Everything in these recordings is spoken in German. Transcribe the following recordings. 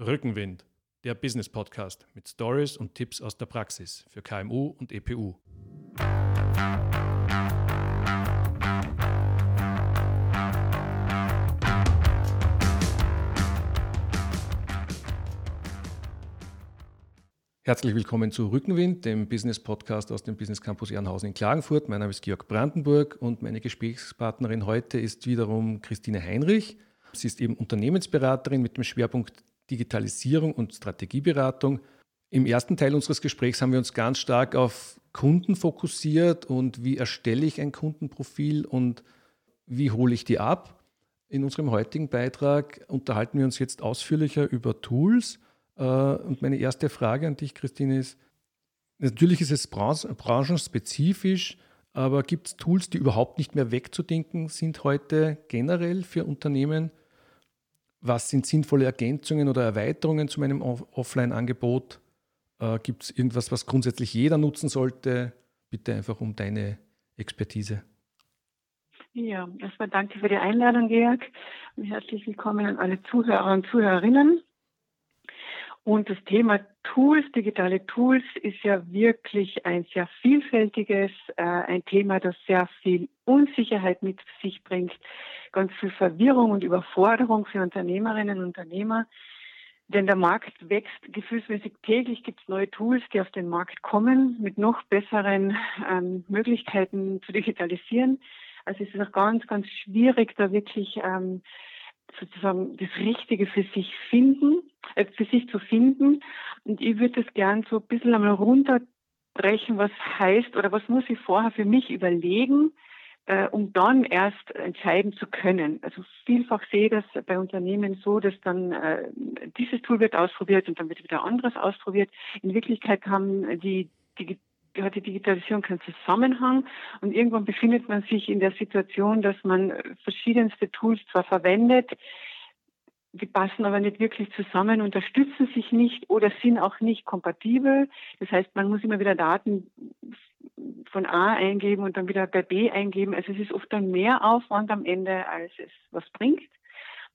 Rückenwind, der Business Podcast mit Stories und Tipps aus der Praxis für KMU und EPU. Herzlich willkommen zu Rückenwind, dem Business Podcast aus dem Business Campus Ehrenhausen in Klagenfurt. Mein Name ist Georg Brandenburg und meine Gesprächspartnerin heute ist wiederum Christine Heinrich. Sie ist eben Unternehmensberaterin mit dem Schwerpunkt Digitalisierung und Strategieberatung. Im ersten Teil unseres Gesprächs haben wir uns ganz stark auf Kunden fokussiert und wie erstelle ich ein Kundenprofil und wie hole ich die ab. In unserem heutigen Beitrag unterhalten wir uns jetzt ausführlicher über Tools. Äh, und meine erste Frage an dich, Christine, ist, natürlich ist es branchenspezifisch, aber gibt es Tools, die überhaupt nicht mehr wegzudenken sind heute generell für Unternehmen? Was sind sinnvolle Ergänzungen oder Erweiterungen zu meinem Offline-Angebot? Äh, Gibt es irgendwas, was grundsätzlich jeder nutzen sollte? Bitte einfach um deine Expertise. Ja, erstmal danke für die Einladung, Georg. Herzlich willkommen an alle Zuhörer und Zuhörerinnen. Und das Thema Tools, digitale Tools, ist ja wirklich ein sehr vielfältiges, äh, ein Thema, das sehr viel Unsicherheit mit sich bringt, ganz viel Verwirrung und Überforderung für Unternehmerinnen und Unternehmer. Denn der Markt wächst gefühlsmäßig täglich, gibt es neue Tools, die auf den Markt kommen, mit noch besseren ähm, Möglichkeiten zu digitalisieren. Also es ist auch ganz, ganz schwierig, da wirklich ähm, sozusagen das Richtige für sich finden, äh, für sich zu finden. Und ich würde das gern so ein bisschen einmal runterbrechen, was heißt oder was muss ich vorher für mich überlegen, äh, um dann erst entscheiden zu können. Also vielfach sehe ich das bei Unternehmen so, dass dann äh, dieses Tool wird ausprobiert und dann wird wieder anderes ausprobiert. In Wirklichkeit haben die, die hat die Digitalisierung keinen Zusammenhang und irgendwann befindet man sich in der Situation, dass man verschiedenste Tools zwar verwendet, die passen aber nicht wirklich zusammen, unterstützen sich nicht oder sind auch nicht kompatibel. Das heißt, man muss immer wieder Daten von A eingeben und dann wieder bei B eingeben. Also es ist oft dann mehr Aufwand am Ende, als es was bringt.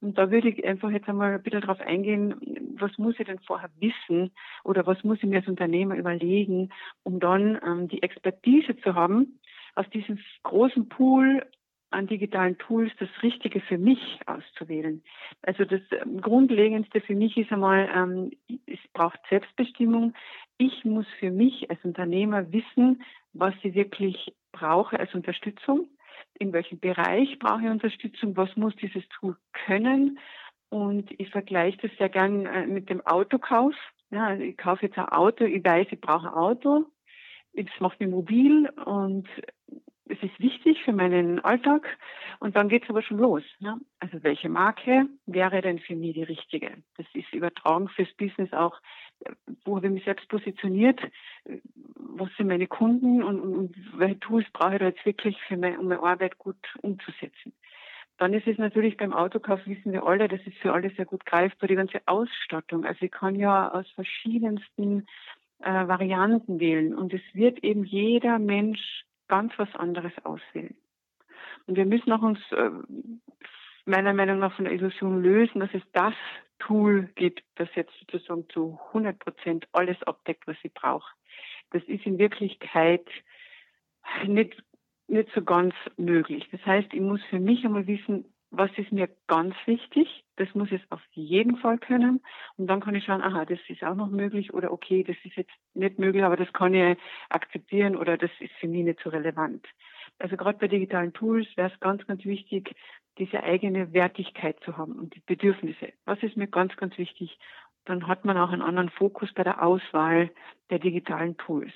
Und da würde ich einfach jetzt einmal ein bisschen darauf eingehen, was muss ich denn vorher wissen oder was muss ich mir als Unternehmer überlegen, um dann ähm, die Expertise zu haben, aus diesem großen Pool an digitalen Tools das Richtige für mich auszuwählen. Also das ähm, Grundlegendste für mich ist einmal, ähm, es braucht Selbstbestimmung. Ich muss für mich als Unternehmer wissen, was ich wirklich brauche als Unterstützung in welchem Bereich brauche ich Unterstützung, was muss dieses Tool können. Und ich vergleiche das sehr gern äh, mit dem Autokauf. Ja, also ich kaufe jetzt ein Auto, ich weiß, ich brauche ein Auto. Das macht mich mobil und es ist wichtig für meinen Alltag. Und dann geht es aber schon los. Ja? Also welche Marke wäre denn für mich die richtige? Das ist übertragen fürs Business auch wo habe ich mich selbst positioniert, was sind meine Kunden und, und, und welche Tools brauche ich da jetzt wirklich, für meine, um meine Arbeit gut umzusetzen. Dann ist es natürlich beim Autokauf, wissen wir alle, das ist für alle sehr gut greifbar, die ganze Ausstattung. Also ich kann ja aus verschiedensten äh, Varianten wählen und es wird eben jeder Mensch ganz was anderes auswählen. Und wir müssen auch uns äh, meiner Meinung nach von der Illusion lösen, dass es das Tool gibt, das jetzt sozusagen zu 100 Prozent alles abdeckt, was ich brauche. Das ist in Wirklichkeit nicht, nicht so ganz möglich. Das heißt, ich muss für mich einmal wissen, was ist mir ganz wichtig. Das muss es auf jeden Fall können. Und dann kann ich schauen, aha, das ist auch noch möglich oder okay, das ist jetzt nicht möglich, aber das kann ich akzeptieren oder das ist für mich nicht so relevant. Also gerade bei digitalen Tools wäre es ganz, ganz wichtig, diese eigene Wertigkeit zu haben und die Bedürfnisse. Was ist mir ganz, ganz wichtig? Dann hat man auch einen anderen Fokus bei der Auswahl der digitalen Tools.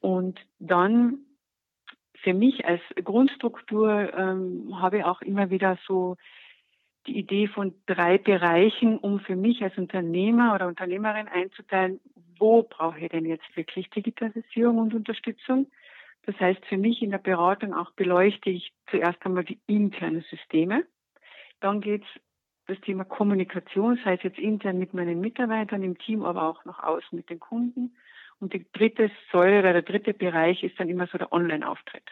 Und dann für mich als Grundstruktur ähm, habe ich auch immer wieder so die Idee von drei Bereichen, um für mich als Unternehmer oder Unternehmerin einzuteilen, wo brauche ich denn jetzt wirklich Digitalisierung und Unterstützung? Das heißt, für mich in der Beratung auch beleuchte ich zuerst einmal die internen Systeme. Dann geht es das Thema Kommunikation, sei es jetzt intern mit meinen Mitarbeitern im Team, aber auch nach außen mit den Kunden. Und die dritte Säule oder der dritte Bereich ist dann immer so der Online-Auftritt.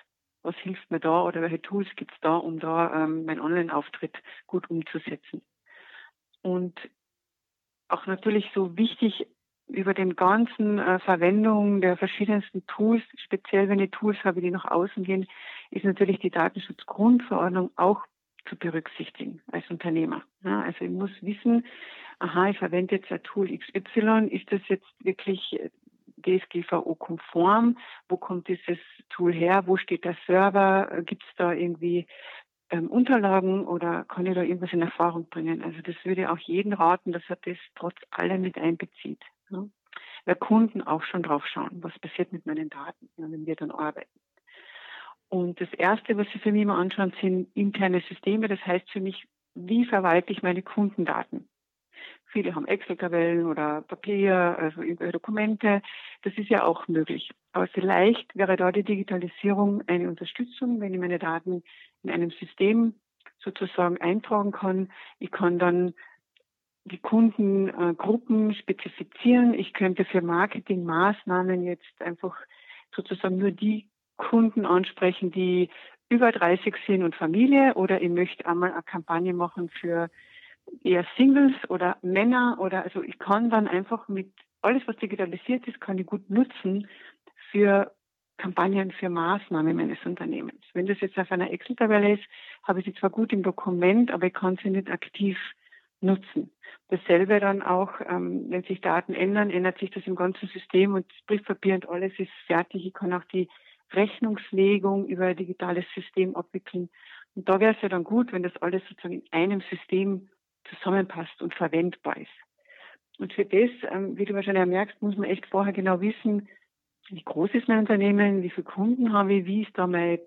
Was hilft mir da oder welche Tools gibt es da, um da ähm, meinen Online-Auftritt gut umzusetzen? Und auch natürlich so wichtig über den ganzen äh, Verwendung der verschiedensten Tools, speziell wenn ich Tools habe, die nach außen gehen, ist natürlich die Datenschutzgrundverordnung auch zu berücksichtigen als Unternehmer. Ja, also ich muss wissen, aha, ich verwende jetzt ein Tool XY, ist das jetzt wirklich äh, DSGVO-konform? Wo kommt dieses Tool her? Wo steht der Server? Gibt es da irgendwie ähm, Unterlagen oder kann ich da irgendwas in Erfahrung bringen? Also das würde auch jeden raten, dass er das trotz allem mit einbezieht. Ja? Weil Kunden auch schon drauf schauen, was passiert mit meinen Daten, wenn wir dann arbeiten. Und das Erste, was Sie für mich immer anschauen, sind interne Systeme. Das heißt für mich, wie verwalte ich meine Kundendaten? Viele haben Excel-Tabellen oder Papier, also irgendwelche Dokumente. Das ist ja auch möglich. Aber vielleicht wäre da die Digitalisierung eine Unterstützung, wenn ich meine Daten in einem System sozusagen eintragen kann. Ich kann dann die Kundengruppen spezifizieren. Ich könnte für Marketingmaßnahmen jetzt einfach sozusagen nur die Kunden ansprechen, die über 30 sind und Familie oder ich möchte einmal eine Kampagne machen für eher Singles oder Männer oder also ich kann dann einfach mit alles, was digitalisiert ist, kann ich gut nutzen für Kampagnen für Maßnahmen meines Unternehmens. Wenn das jetzt auf einer Excel-Tabelle ist, habe ich sie zwar gut im Dokument, aber ich kann sie nicht aktiv nutzen. Dasselbe dann auch, ähm, wenn sich Daten ändern, ändert sich das im ganzen System und das Briefpapier und alles ist fertig. Ich kann auch die Rechnungslegung über ein digitales System abwickeln. Und da wäre es ja dann gut, wenn das alles sozusagen in einem System zusammenpasst und verwendbar ist. Und für das, ähm, wie du wahrscheinlich auch merkst, muss man echt vorher genau wissen, wie groß ist mein Unternehmen, wie viele Kunden habe ich, wie ist da mein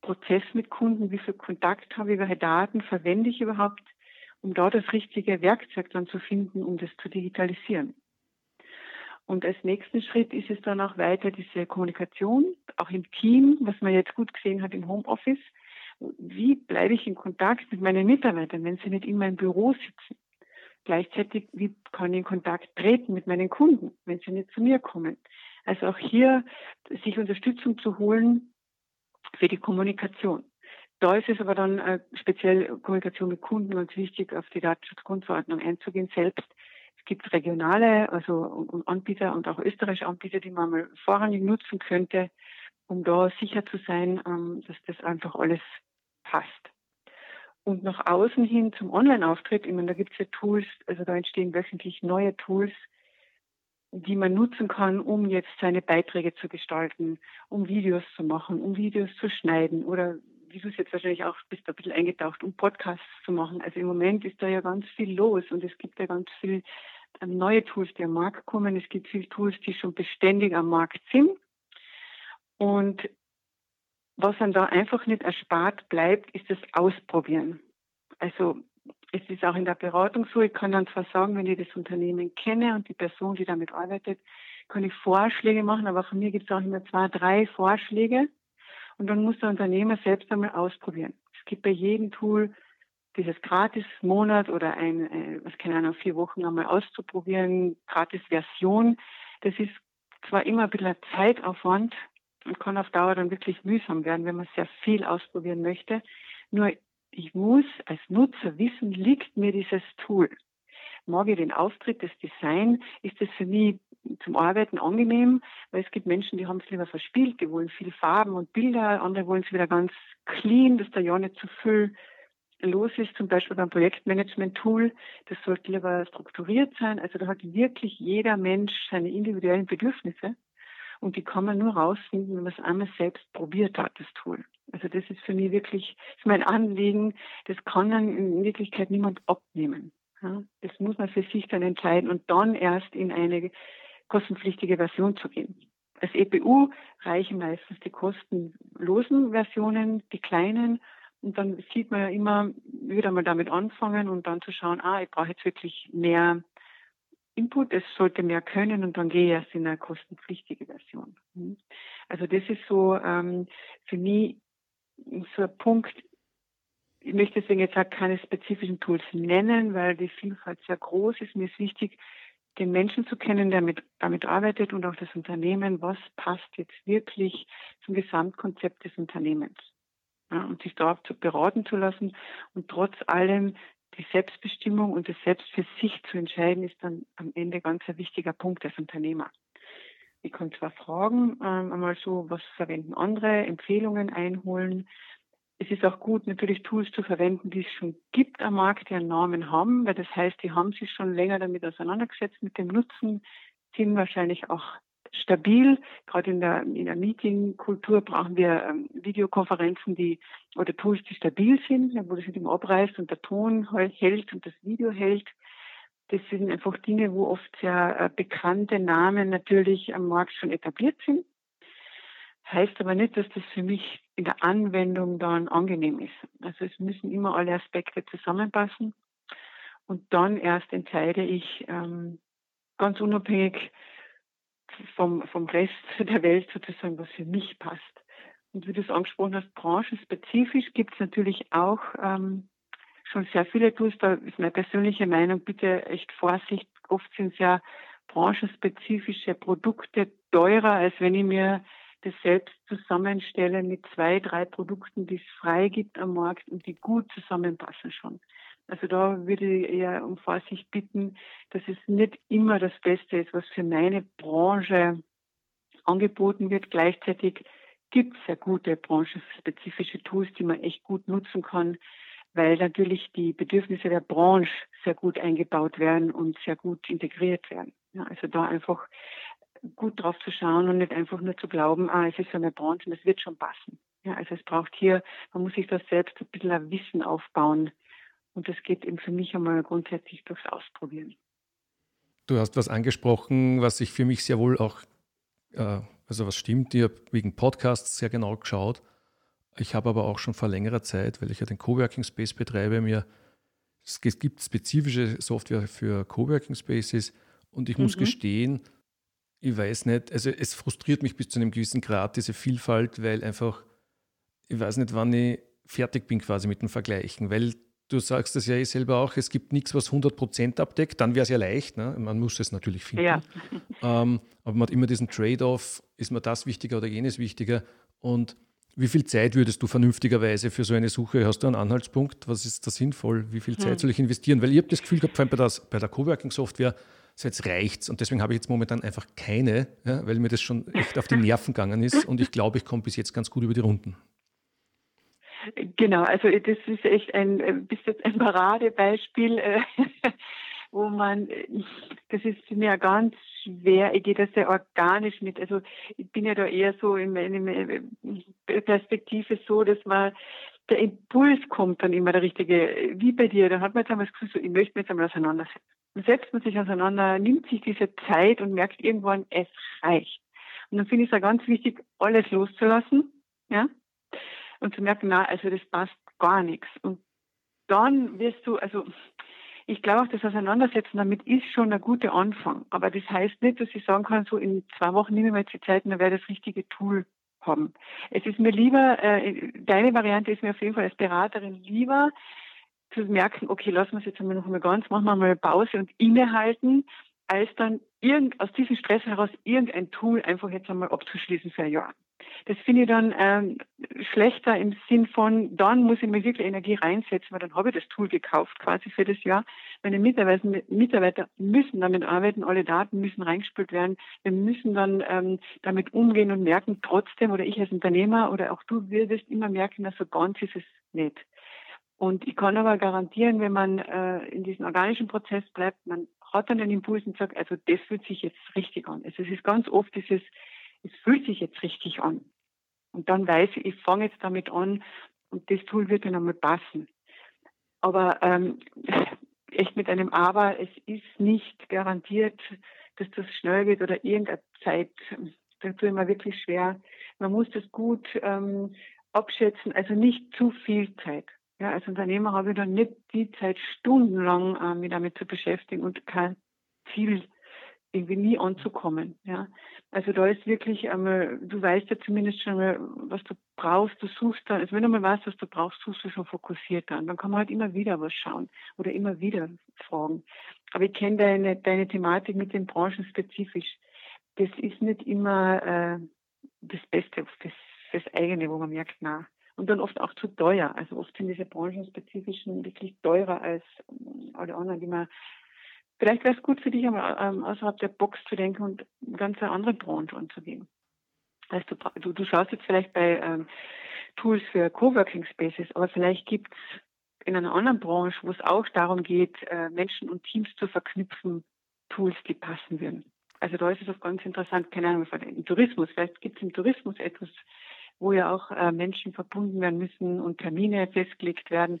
Prozess mit Kunden, wie viel Kontakt habe ich, welche Daten verwende ich überhaupt, um da das richtige Werkzeug dann zu finden, um das zu digitalisieren. Und als nächsten Schritt ist es dann auch weiter diese Kommunikation, auch im Team, was man jetzt gut gesehen hat im Homeoffice. Wie bleibe ich in Kontakt mit meinen Mitarbeitern, wenn sie nicht in meinem Büro sitzen? Gleichzeitig, wie kann ich in Kontakt treten mit meinen Kunden, wenn sie nicht zu mir kommen? Also auch hier sich Unterstützung zu holen für die Kommunikation. Da ist es aber dann äh, speziell Kommunikation mit Kunden ganz wichtig, auf die Datenschutzgrundverordnung einzugehen selbst gibt regionale, also Anbieter und auch österreichische Anbieter, die man mal vorrangig nutzen könnte, um da sicher zu sein, ähm, dass das einfach alles passt. Und nach außen hin zum Online-Auftritt, ich meine, da gibt es ja Tools, also da entstehen wöchentlich neue Tools, die man nutzen kann, um jetzt seine Beiträge zu gestalten, um Videos zu machen, um Videos zu schneiden oder wie du es jetzt wahrscheinlich auch bist ein bisschen eingetaucht, um Podcasts zu machen. Also im Moment ist da ja ganz viel los und es gibt ja ganz viel neue Tools, die am Markt kommen. Es gibt viele Tools, die schon beständig am Markt sind. Und was dann da einfach nicht erspart bleibt, ist das Ausprobieren. Also es ist auch in der Beratung so, ich kann dann zwar sagen, wenn ich das Unternehmen kenne und die Person, die damit arbeitet, kann ich Vorschläge machen, aber von mir gibt es auch immer zwei, drei Vorschläge. Und dann muss der Unternehmer selbst einmal ausprobieren. Es gibt bei jedem Tool dieses Gratis-Monat oder ein, äh, was keine Ahnung, vier Wochen einmal auszuprobieren, Gratis-Version, das ist zwar immer ein bisschen Zeitaufwand und kann auf Dauer dann wirklich mühsam werden, wenn man sehr viel ausprobieren möchte. Nur ich muss als Nutzer wissen, liegt mir dieses Tool? Mag ich den Auftritt, das Design? Ist es für mich zum Arbeiten angenehm? Weil es gibt Menschen, die haben es lieber verspielt, die wollen viel Farben und Bilder, andere wollen es wieder ganz clean, dass da ja nicht zu viel los ist, zum Beispiel beim Projektmanagement-Tool, das sollte lieber strukturiert sein. Also da hat wirklich jeder Mensch seine individuellen Bedürfnisse und die kann man nur rausfinden, wenn man es einmal selbst probiert hat, das Tool. Also das ist für mich wirklich ist mein Anliegen. Das kann dann in Wirklichkeit niemand abnehmen. Ja, das muss man für sich dann entscheiden und dann erst in eine kostenpflichtige Version zu gehen. Als EPU reichen meistens die kostenlosen Versionen, die kleinen und dann sieht man ja immer, wieder mal damit anfangen und dann zu schauen, ah, ich brauche jetzt wirklich mehr Input, es sollte mehr können und dann gehe ich erst in eine kostenpflichtige Version. Mhm. Also das ist so ähm, für mich so ein Punkt, ich möchte deswegen jetzt auch keine spezifischen Tools nennen, weil die Vielfalt sehr groß ist. Mir ist wichtig, den Menschen zu kennen, der mit, damit arbeitet und auch das Unternehmen, was passt jetzt wirklich zum Gesamtkonzept des Unternehmens ja, und sich darauf zu beraten zu lassen und trotz allem die Selbstbestimmung und das Selbst für sich zu entscheiden, ist dann am Ende ganz ein wichtiger Punkt als Unternehmer. Ich kann zwar fragen, ähm, einmal so, was verwenden andere, Empfehlungen einholen. Es ist auch gut, natürlich Tools zu verwenden, die es schon gibt am Markt, die einen Namen haben, weil das heißt, die haben sich schon länger damit auseinandergesetzt, mit dem Nutzen, sind wahrscheinlich auch stabil. Gerade in der, in der Meetingkultur brauchen wir ähm, Videokonferenzen, die oder Tools, die stabil sind, wo das nicht immer abreißt und der Ton hält und das Video hält. Das sind einfach Dinge, wo oft sehr äh, bekannte Namen natürlich am Markt schon etabliert sind. Heißt aber nicht, dass das für mich in der Anwendung dann angenehm ist. Also es müssen immer alle Aspekte zusammenpassen. Und dann erst entscheide ich ähm, ganz unabhängig vom, vom Rest der Welt sozusagen, was für mich passt. Und wie du es angesprochen hast, branchenspezifisch gibt es natürlich auch ähm, schon sehr viele Tools. Da ist meine persönliche Meinung, bitte echt Vorsicht. Oft sind es ja branchenspezifische Produkte teurer, als wenn ich mir das selbst zusammenstelle mit zwei, drei Produkten, die es frei gibt am Markt und die gut zusammenpassen schon. Also da würde ich eher um Vorsicht bitten, dass es nicht immer das Beste ist, was für meine Branche angeboten wird. Gleichzeitig gibt es sehr gute branchenspezifische Tools, die man echt gut nutzen kann, weil natürlich die Bedürfnisse der Branche sehr gut eingebaut werden und sehr gut integriert werden. Ja, also da einfach gut drauf zu schauen und nicht einfach nur zu glauben, ah, es ist eine Branche und es wird schon passen. Ja, also es braucht hier, man muss sich das selbst ein bisschen ein Wissen aufbauen. Und das geht eben für mich einmal grundsätzlich durchs Ausprobieren. Du hast was angesprochen, was ich für mich sehr wohl auch, äh, also was stimmt, ich habe wegen Podcasts sehr genau geschaut. Ich habe aber auch schon vor längerer Zeit, weil ich ja den Coworking Space betreibe, mir es gibt spezifische Software für Coworking Spaces und ich muss mhm. gestehen, ich weiß nicht, also es frustriert mich bis zu einem gewissen Grad, diese Vielfalt, weil einfach, ich weiß nicht, wann ich fertig bin quasi mit dem Vergleichen, weil du sagst es ja eh selber auch, es gibt nichts, was 100% abdeckt, dann wäre es ja leicht, ne? man muss es natürlich finden. Ja. Ähm, aber man hat immer diesen Trade-off, ist mir das wichtiger oder jenes wichtiger und wie viel Zeit würdest du vernünftigerweise für so eine Suche? Hast du einen Anhaltspunkt? Was ist da sinnvoll? Wie viel Zeit hm. soll ich investieren? Weil ich habe das Gefühl gehabt, vor allem bei, das, bei der Coworking-Software, so jetzt reicht's. Und deswegen habe ich jetzt momentan einfach keine, ja, weil mir das schon echt auf die Nerven gegangen ist. Und ich glaube, ich komme bis jetzt ganz gut über die Runden. Genau, also das ist echt ein äh, bis jetzt ein Paradebeispiel, äh, wo man, das ist mich ganz schwer, ich gehe da sehr organisch mit. Also ich bin ja da eher so in meiner Perspektive so, dass man der Impuls kommt dann immer der richtige, wie bei dir, da hat man jetzt einmal das Gefühl, so, ich möchte mich jetzt einmal auseinandersetzen. Setzt man sich auseinander, nimmt sich diese Zeit und merkt irgendwann, es reicht. Und dann finde ich es ja ganz wichtig, alles loszulassen, ja, und zu merken, na, also das passt gar nichts. Und dann wirst du, also ich glaube auch, das Auseinandersetzen damit ist schon ein guter Anfang. Aber das heißt nicht, dass ich sagen kann, so in zwei Wochen nehme ich mir jetzt die Zeit und dann werde das richtige Tool haben. Es ist mir lieber, äh, deine Variante ist mir auf jeden Fall als Beraterin lieber, zu merken, okay, lassen wir es jetzt noch einmal ganz, machen wir mal Pause und innehalten, als dann irgend, aus diesem Stress heraus irgendein Tool einfach jetzt einmal abzuschließen für ein Jahr. Das finde ich dann ähm, schlechter im Sinn von, dann muss ich mir wirklich Energie reinsetzen, weil dann habe ich das Tool gekauft quasi für das Jahr. Meine Mitarbeiter, Mitarbeiter müssen damit arbeiten, alle Daten müssen reingespült werden. Wir müssen dann ähm, damit umgehen und merken trotzdem, oder ich als Unternehmer oder auch du wirst immer merken, dass so ganz ist es nicht. Und ich kann aber garantieren, wenn man äh, in diesem organischen Prozess bleibt, man hat dann den Impuls und sagt, also das fühlt sich jetzt richtig an. Also es ist ganz oft dieses, es fühlt sich jetzt richtig an. Und dann weiß ich, ich fange jetzt damit an und das Tool wird dann einmal passen. Aber ähm, echt mit einem Aber, es ist nicht garantiert, dass das schnell geht oder irgendeine Zeit. Da tue ich wirklich schwer. Man muss das gut ähm, abschätzen, also nicht zu viel Zeit. Ja, als Unternehmer habe ich dann nicht die Zeit, stundenlang äh, mich damit zu beschäftigen und kein Ziel irgendwie nie anzukommen. Ja. Also da ist wirklich einmal, du weißt ja zumindest schon mal, was du brauchst, du suchst dann, also wenn du mal weißt, was du brauchst, suchst du schon fokussiert dann. Dann kann man halt immer wieder was schauen oder immer wieder fragen. Aber ich kenne deine, deine Thematik mit den Branchen spezifisch. Das ist nicht immer äh, das Beste fürs, fürs eigene, wo man merkt, na. Und dann oft auch zu teuer. Also oft sind diese branchenspezifischen wirklich teurer als ähm, alle anderen, die man Vielleicht wäre es gut für dich, einmal ähm, außerhalb der Box zu denken und ganz eine andere Branche anzugehen. Also du, du, du schaust jetzt vielleicht bei ähm, Tools für Coworking Spaces, aber vielleicht gibt es in einer anderen Branche, wo es auch darum geht, äh, Menschen und Teams zu verknüpfen, Tools, die passen würden. Also da ist es auch ganz interessant, keine Ahnung, im Tourismus, vielleicht gibt es im Tourismus etwas, wo ja auch äh, Menschen verbunden werden müssen und Termine festgelegt werden.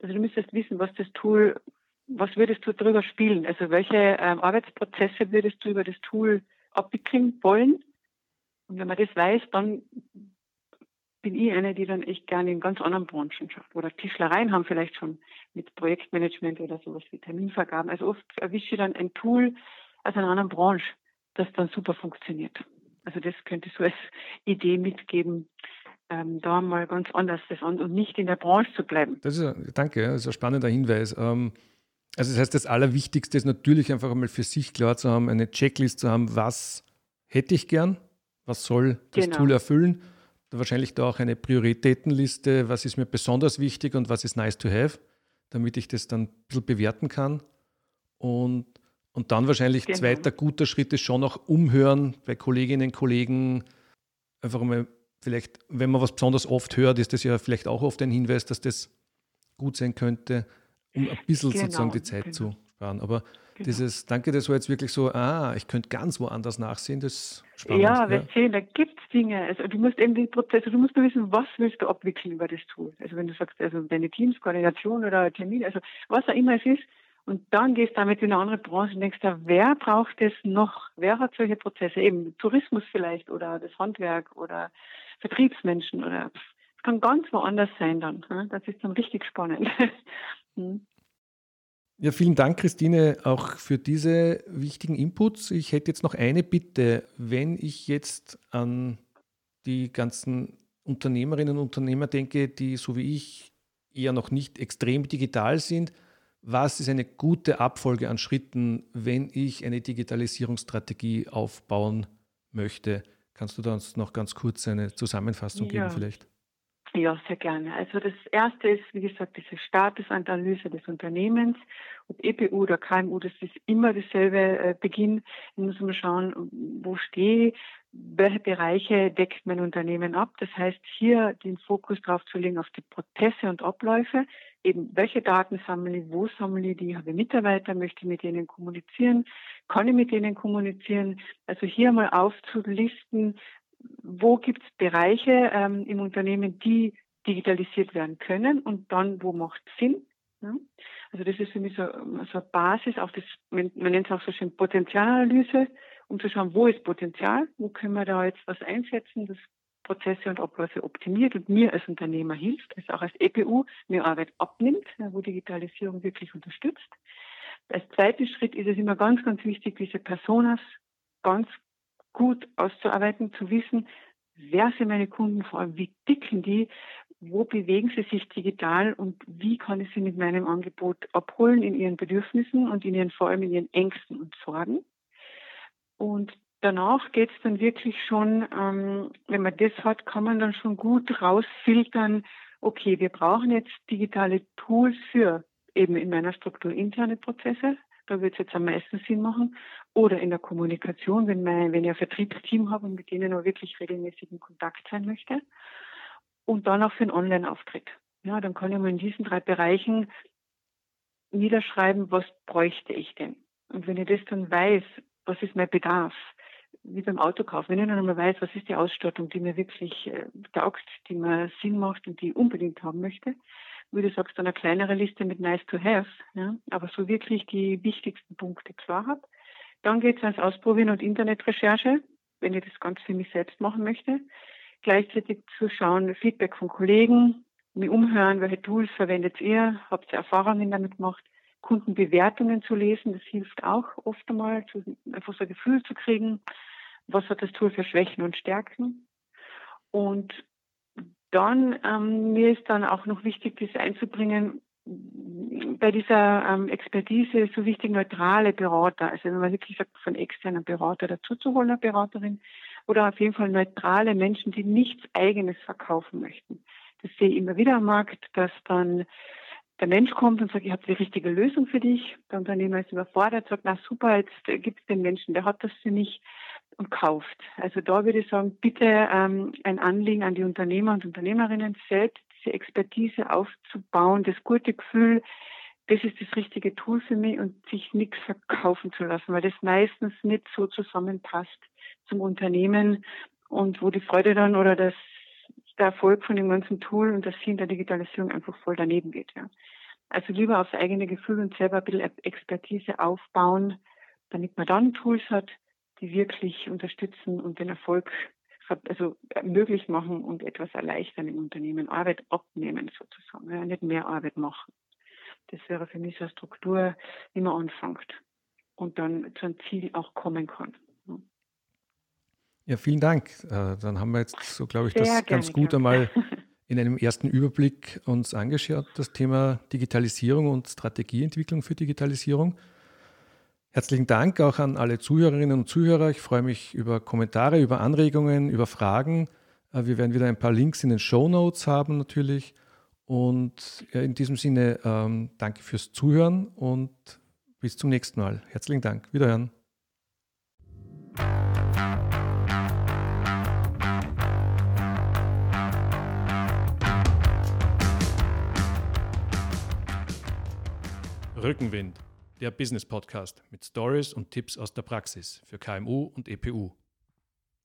Also du müsstest wissen, was das Tool, was würdest du darüber spielen? Also welche ähm, Arbeitsprozesse würdest du über das Tool abwickeln wollen? Und wenn man das weiß, dann bin ich eine, die dann echt gerne in ganz anderen Branchen schafft. Oder Tischlereien haben vielleicht schon mit Projektmanagement oder sowas wie Terminvergaben. Also oft erwische ich dann ein Tool aus einer anderen Branche, das dann super funktioniert. Also das könnte so als Idee mitgeben, ähm, da mal ganz anders das an und nicht in der Branche zu bleiben. Das ist, danke, das ist ein spannender Hinweis. Ähm, also das heißt, das Allerwichtigste ist natürlich einfach einmal für sich klar zu haben, eine Checklist zu haben, was hätte ich gern, was soll das genau. Tool erfüllen. Wahrscheinlich da auch eine Prioritätenliste, was ist mir besonders wichtig und was ist nice to have, damit ich das dann ein bisschen bewerten kann. Und und dann wahrscheinlich genau. zweiter guter Schritt ist schon auch umhören bei Kolleginnen und Kollegen. Einfach mal vielleicht, wenn man was besonders oft hört, ist das ja vielleicht auch oft ein Hinweis, dass das gut sein könnte, um ein bisschen genau, sozusagen die Zeit genau. zu sparen. Aber genau. dieses, danke, das war jetzt wirklich so, ah, ich könnte ganz woanders nachsehen, das ist spannend. Ja, wir ja. sehen, da gibt es Dinge. Also du musst eben die Prozesse, du musst nur wissen, was willst du abwickeln über das Tool. Also wenn du sagst, also deine Teams, Koordination oder Termin, also was auch immer es ist, und dann gehst du damit in eine andere Branche und denkst, da, wer braucht es noch? Wer hat solche Prozesse? Eben Tourismus vielleicht oder das Handwerk oder Vertriebsmenschen oder es kann ganz woanders sein dann. Das ist dann richtig spannend. Hm. Ja, vielen Dank, Christine, auch für diese wichtigen Inputs. Ich hätte jetzt noch eine Bitte. Wenn ich jetzt an die ganzen Unternehmerinnen und Unternehmer denke, die so wie ich eher noch nicht extrem digital sind, was ist eine gute Abfolge an Schritten, wenn ich eine Digitalisierungsstrategie aufbauen möchte? Kannst du da uns noch ganz kurz eine Zusammenfassung ja. geben vielleicht? Ja, sehr gerne. Also das erste ist, wie gesagt, diese Statusanalyse des Unternehmens. Ob EPU oder KMU, das ist immer dasselbe äh, Beginn. Da muss man schauen, wo stehe welche Bereiche deckt mein Unternehmen ab. Das heißt, hier den Fokus darauf zu legen auf die Prozesse und Abläufe. Eben, welche Daten sammle ich, wo sammle ich die, habe ich Mitarbeiter, möchte ich mit denen kommunizieren, kann ich mit denen kommunizieren. Also hier mal aufzulisten, wo gibt es Bereiche ähm, im Unternehmen, die digitalisiert werden können und dann, wo macht Sinn. Ja? Also das ist für mich so, so eine Basis, auch das, man, man nennt es auch so schön Potenzialanalyse, um zu schauen, wo ist Potenzial, wo können wir da jetzt was einsetzen, das Prozesse und Abläufe optimiert und mir als Unternehmer hilft, also auch als EPU mir Arbeit abnimmt, wo Digitalisierung wirklich unterstützt. Als zweiten Schritt ist es immer ganz, ganz wichtig, diese Personas ganz gut auszuarbeiten, zu wissen, wer sind meine Kunden, vor allem wie dicken die, wo bewegen sie sich digital und wie kann ich sie mit meinem Angebot abholen in ihren Bedürfnissen und in ihren, vor allem in ihren Ängsten und Sorgen. Und danach geht es dann wirklich schon, ähm, wenn man das hat, kann man dann schon gut rausfiltern, okay, wir brauchen jetzt digitale Tools für eben in meiner Struktur interne Prozesse, da wird es jetzt am meisten Sinn machen. Oder in der Kommunikation, wenn, mein, wenn ich ein Vertriebsteam habe und mit denen auch wirklich regelmäßig in Kontakt sein möchte. Und dann auch für einen Online-Auftritt. Ja, dann kann ich mal in diesen drei Bereichen niederschreiben, was bräuchte ich denn? Und wenn ich das dann weiß, was ist mein Bedarf? Wie beim Autokauf. Wenn ich dann einmal weiß, was ist die Ausstattung, die mir wirklich äh, taugt, die mir Sinn macht und die ich unbedingt haben möchte, wie du sagst, eine kleinere Liste mit nice to have, ja, aber so wirklich die wichtigsten Punkte klar habe. Dann geht es ans Ausprobieren und Internetrecherche, wenn ich das ganz für mich selbst machen möchte. Gleichzeitig zu schauen, Feedback von Kollegen, mir umhören, welche Tools verwendet ihr, habt ihr Erfahrungen damit gemacht, Kundenbewertungen zu lesen, das hilft auch oft einmal, einfach so ein Gefühl zu kriegen, was hat das Tool für Schwächen und Stärken. Und dann, ähm, mir ist dann auch noch wichtig, das einzubringen, bei dieser ähm, Expertise ist so wichtig neutrale Berater, also wenn man wirklich sagt, von externen Berater dazu zu holen, eine Beraterin, oder auf jeden Fall neutrale Menschen, die nichts Eigenes verkaufen möchten, Das sehe ich immer wieder am Markt, dass dann der Mensch kommt und sagt, ich habe die richtige Lösung für dich. Der Unternehmer ist überfordert, sagt, na super, jetzt gibt es den Menschen, der hat das für mich und kauft. Also da würde ich sagen, bitte ähm, ein Anliegen an die Unternehmer und Unternehmerinnen selbst, diese Expertise aufzubauen, das gute Gefühl, das ist das richtige Tool für mich und sich nichts verkaufen zu lassen, weil das meistens nicht so zusammenpasst zum Unternehmen und wo die Freude dann oder das, der Erfolg von dem ganzen Tool und das Ziel der Digitalisierung einfach voll daneben geht. Ja. Also lieber aufs eigene Gefühl und selber ein bisschen Expertise aufbauen, damit man dann Tools hat, die wirklich unterstützen und den Erfolg also möglich machen und etwas erleichtern im Unternehmen, Arbeit abnehmen sozusagen, ja, nicht mehr Arbeit machen. Das wäre für mich so eine Struktur, wie man anfängt und dann zu einem Ziel auch kommen kann. Ja, vielen Dank. Äh, dann haben wir jetzt so, glaube ich, Sehr das ganz gut einmal in einem ersten Überblick uns angeschaut, das Thema Digitalisierung und Strategieentwicklung für Digitalisierung. Herzlichen Dank auch an alle Zuhörerinnen und Zuhörer. Ich freue mich über Kommentare, über Anregungen, über Fragen. Äh, wir werden wieder ein paar Links in den Show Notes haben natürlich. Und in diesem Sinne ähm, danke fürs Zuhören und bis zum nächsten Mal. Herzlichen Dank. Wiederhören. Rückenwind, der Business Podcast mit Stories und Tipps aus der Praxis für KMU und EPU.